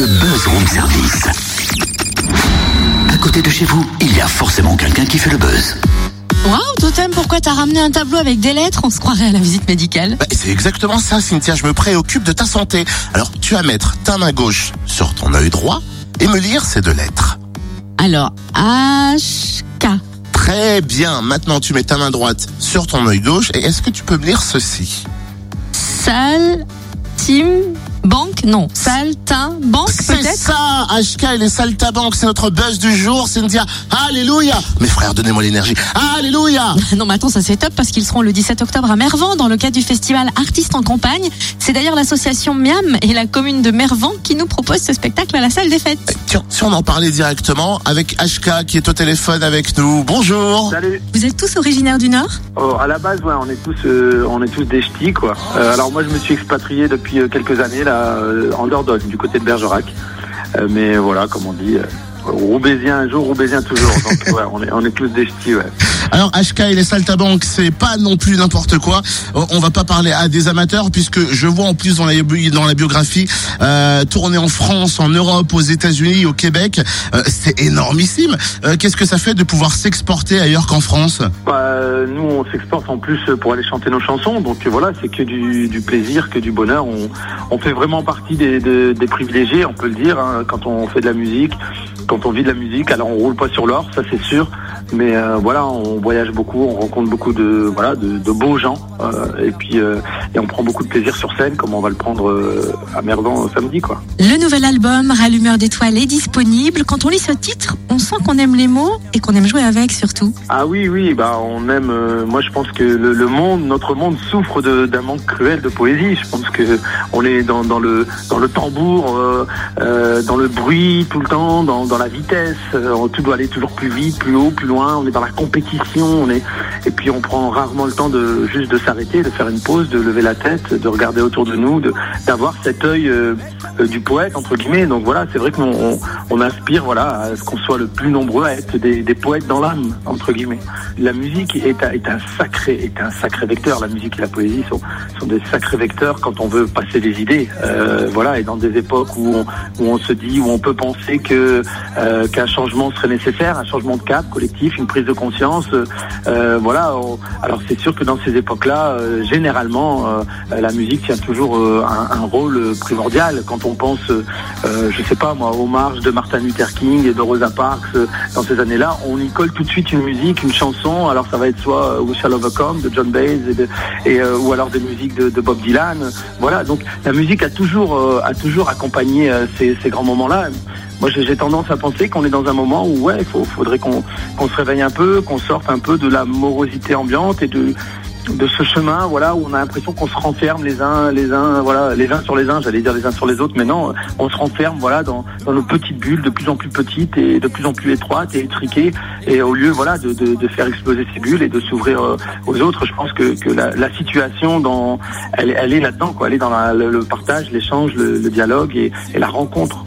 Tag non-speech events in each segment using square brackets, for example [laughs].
le buzz room service. À côté de chez vous, il y a forcément quelqu'un qui fait le buzz. Waouh, Totem, pourquoi t'as ramené un tableau avec des lettres On se croirait à la visite médicale. Bah, c'est exactement ça, Cynthia. Je me préoccupe de ta santé. Alors, tu vas mettre ta main gauche sur ton œil droit et me lire ces deux lettres. Alors, HK. Très bien. Maintenant, tu mets ta main droite sur ton œil gauche et est-ce que tu peux me lire ceci? Sal, Tim, Banque Non. Saltin, Banque C'est peut-être ça, HK et les saltabanques, c'est notre buzz du jour, Cynthia. Alléluia Mes frères, donnez-moi l'énergie. Alléluia [laughs] Non mais attends, ça c'est top parce qu'ils seront le 17 octobre à Mervan dans le cadre du festival Artistes en campagne. C'est d'ailleurs l'association Miam et la commune de Mervan qui nous proposent ce spectacle à la salle des fêtes. Tiens, si on en parlait directement avec HK qui est au téléphone avec nous. Bonjour Salut. Vous êtes tous originaires du Nord? Oh, à la base, ouais, on est tous, euh, on est tous des ch'tis, quoi. Euh, alors moi, je me suis expatrié depuis euh, quelques années là, en Dordogne, du côté de Bergerac. Euh, mais voilà, comme on dit, euh, Roubaisien un jour, Roubaisien toujours. Donc [laughs] ouais, on est, on est tous des ch'tis, ouais. Alors HK et les saltabanques, c'est pas non plus n'importe quoi. On on va pas parler à des amateurs puisque je vois en plus dans la, dans la biographie euh, tourner en France, en Europe, aux États-Unis, au Québec. Euh, c'est énormissime. Euh, Qu'est-ce que ça fait de pouvoir s'exporter ailleurs qu'en France? Bah, euh, nous, on s'exporte en plus pour aller chanter nos chansons. Donc euh, voilà, c'est que du, du plaisir, que du bonheur. On, on fait vraiment partie des, des- des privilégiés, on peut le dire, hein, quand on fait de la musique, quand on vit de la musique. Alors on roule pas sur l'or, ça c'est sûr. Mais euh, voilà, on voyage beaucoup, on rencontre beaucoup de voilà de, de beaux gens. euh, et puis euh, et on prend beaucoup de plaisir sur scène, comme on va le prendre à Mervan samedi, quoi. Le nouvel album Rallumeur d'étoiles est disponible. Quand on lit ce titre, on sent qu'on aime les mots et qu'on aime jouer avec surtout. Ah oui, oui, bah on aime. moi, je pense que le, le monde, notre monde, souffre de- d'un manque cruel de poésie. Je pense que on est dans, dans le dans le tambour, dans le bruit tout le temps, dans, dans la vitesse. Euh, tout doit aller toujours plus vite, plus haut, plus loin. On est dans la compétition. On est et puis on prend rarement le temps de juste de s'arrêter, de faire une pause, de lever la tête, de regarder autour de nous, d'avoir cet œil euh, euh, du poète entre guillemets. Donc voilà, c'est vrai qu'on on, on aspire voilà à ce qu'on soit le plus nombreux à être des, poètes dans l'âme entre guillemets. La musique est un, sacré est un sacré vecteur. La musique et la poésie sont sont des sacrés vecteurs quand on veut passer des idées. Voilà et dans des époques où où on se dit où on peut penser que euh, qu'un changement serait nécessaire, un changement de cap collectif, une prise de conscience. euh, voilà. on- alors c'est sûr que dans ces époques-là, euh, généralement, euh, la musique tient toujours euh, un, rôle primordial. Quand on pense, euh, euh, je sais pas moi, aux marches de Martin Luther King et de Rosa Parks euh, dans ces années-là, on y colle tout de suite une musique, une chanson. Alors ça va être soit euh, We Shall Overcome de John Baez et, euh, ou alors des musiques de, Bob Dylan. Voilà. Donc la musique a toujours euh, a toujours accompagné euh, ces grands moments-là. Moi, j'ai tendance à penser qu'on est dans un moment où, il faudrait qu'on se réveille un peu, qu'on sorte un peu de la morosité ambiante et de de ce chemin, voilà, où on a l'impression qu'on se renferme les uns, les uns, voilà, les uns sur les uns, j'allais dire les uns sur les autres, mais non, on se renferme, voilà, dans, nos petites bulles, de plus en plus petites et de plus en plus étroites et étriquées, et au lieu, voilà, de, faire exploser ces bulles et de s'ouvrir euh, aux autres, je pense que, la, situation, dans, elle, elle est là-dedans, quoi, elle est dans le, partage, l'échange, le, dialogue et, la rencontre.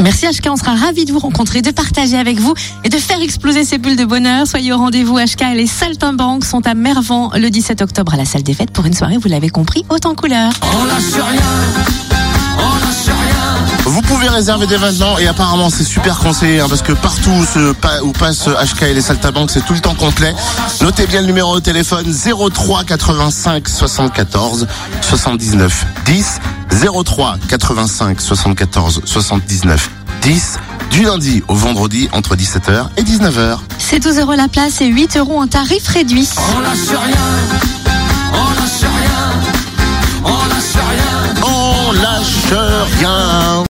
Merci HK, on sera ravis de vous rencontrer, de partager avec vous et de faire exploser ces bulles de bonheur. Soyez au rendez-vous HK et les Saltimbanques sont à Mervan le 17 octobre à la salle des fêtes pour une soirée, vous l'avez compris, en couleur. Vous pouvez réserver dès maintenant et apparemment c'est super conseillé hein, parce que partout où, se où passe HK et les saltabanques c'est tout le temps complet. Notez bien le numéro de téléphone 03 85 74 79 10 03 85 74 79 10 du lundi au vendredi entre 17h et 19h. C'est 12 euros la place et 8 euros en tarif réduit. On lâche rien